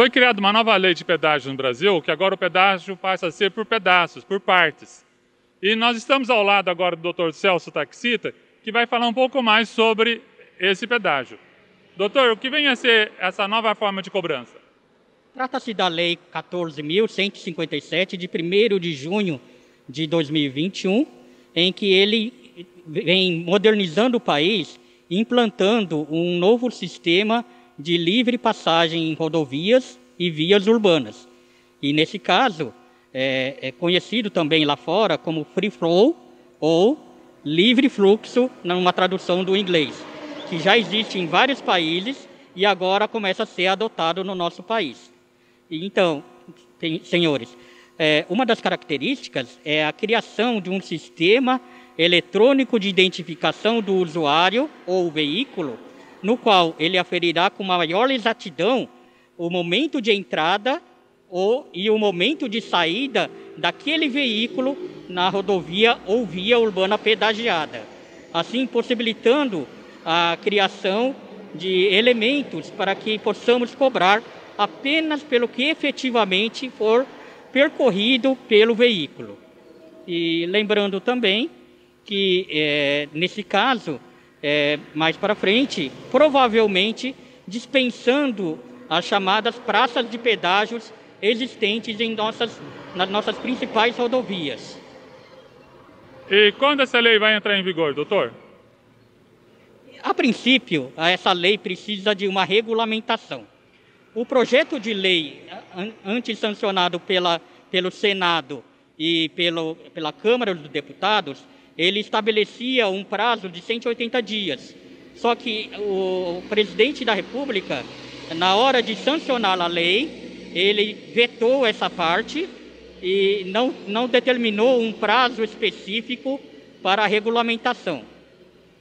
Foi criada uma nova lei de pedágio no Brasil, que agora o pedágio passa a ser por pedaços, por partes. E nós estamos ao lado agora do Dr. Celso Taxita, que vai falar um pouco mais sobre esse pedágio. Doutor, o que vem a ser essa nova forma de cobrança? Trata-se da Lei 14.157, de 1 de junho de 2021, em que ele vem modernizando o país, implantando um novo sistema de livre passagem em rodovias e vias urbanas. E nesse caso, é, é conhecido também lá fora como free flow ou livre fluxo, numa tradução do inglês, que já existe em vários países e agora começa a ser adotado no nosso país. Então, senhores, é, uma das características é a criação de um sistema eletrônico de identificação do usuário ou veículo, no qual ele aferirá com maior exatidão o momento de entrada ou, e o momento de saída daquele veículo na rodovia ou via urbana pedagiada, assim possibilitando a criação de elementos para que possamos cobrar apenas pelo que efetivamente for percorrido pelo veículo. E lembrando também que, é, nesse caso, é, mais para frente, provavelmente dispensando as chamadas praças de pedágios existentes em nossas, nas nossas principais rodovias. E quando essa lei vai entrar em vigor, doutor? A princípio, essa lei precisa de uma regulamentação. O projeto de lei, antes sancionado pela, pelo Senado e pelo, pela Câmara dos Deputados, ele estabelecia um prazo de 180 dias. Só que o presidente da República, na hora de sancionar a lei, ele vetou essa parte e não, não determinou um prazo específico para a regulamentação.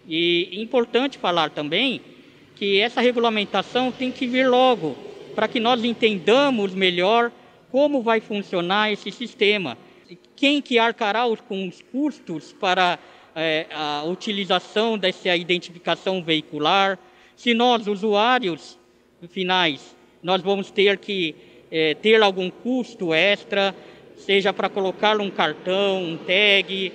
E importante falar também que essa regulamentação tem que vir logo, para que nós entendamos melhor como vai funcionar esse sistema. Quem que arcará com os custos para é, a utilização dessa identificação veicular? Se nós, usuários finais, nós vamos ter que é, ter algum custo extra, seja para colocar um cartão, um tag,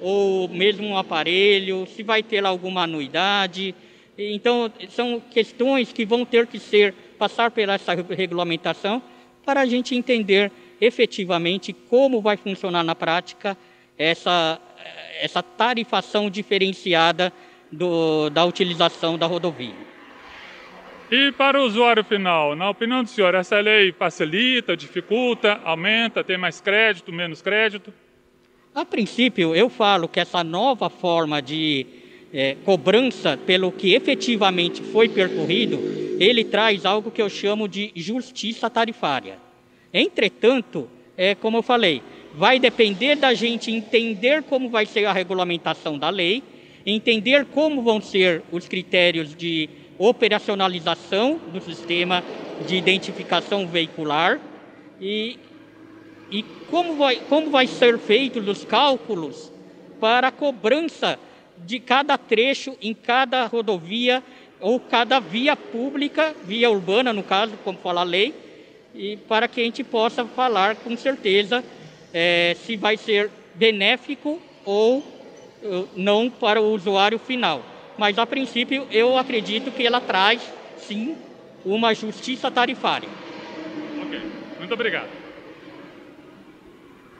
ou mesmo um aparelho, se vai ter alguma anuidade. Então, são questões que vão ter que ser, passar por essa regulamentação para a gente entender efetivamente como vai funcionar na prática essa, essa tarifação diferenciada do, da utilização da rodovia. E para o usuário final, na opinião do senhor, essa lei facilita, dificulta, aumenta, tem mais crédito, menos crédito? A princípio, eu falo que essa nova forma de é, cobrança pelo que efetivamente foi percorrido, ele traz algo que eu chamo de justiça tarifária. Entretanto, é como eu falei, vai depender da gente entender como vai ser a regulamentação da lei, entender como vão ser os critérios de operacionalização do sistema de identificação veicular e, e como, vai, como vai ser feito os cálculos para a cobrança de cada trecho em cada rodovia ou cada via pública, via urbana no caso, como fala a lei, e para que a gente possa falar com certeza é, se vai ser benéfico ou uh, não para o usuário final mas a princípio eu acredito que ela traz, sim, uma justiça tarifária. Ok, muito obrigado.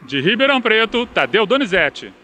De Ribeirão Preto, Tadeu Donizete.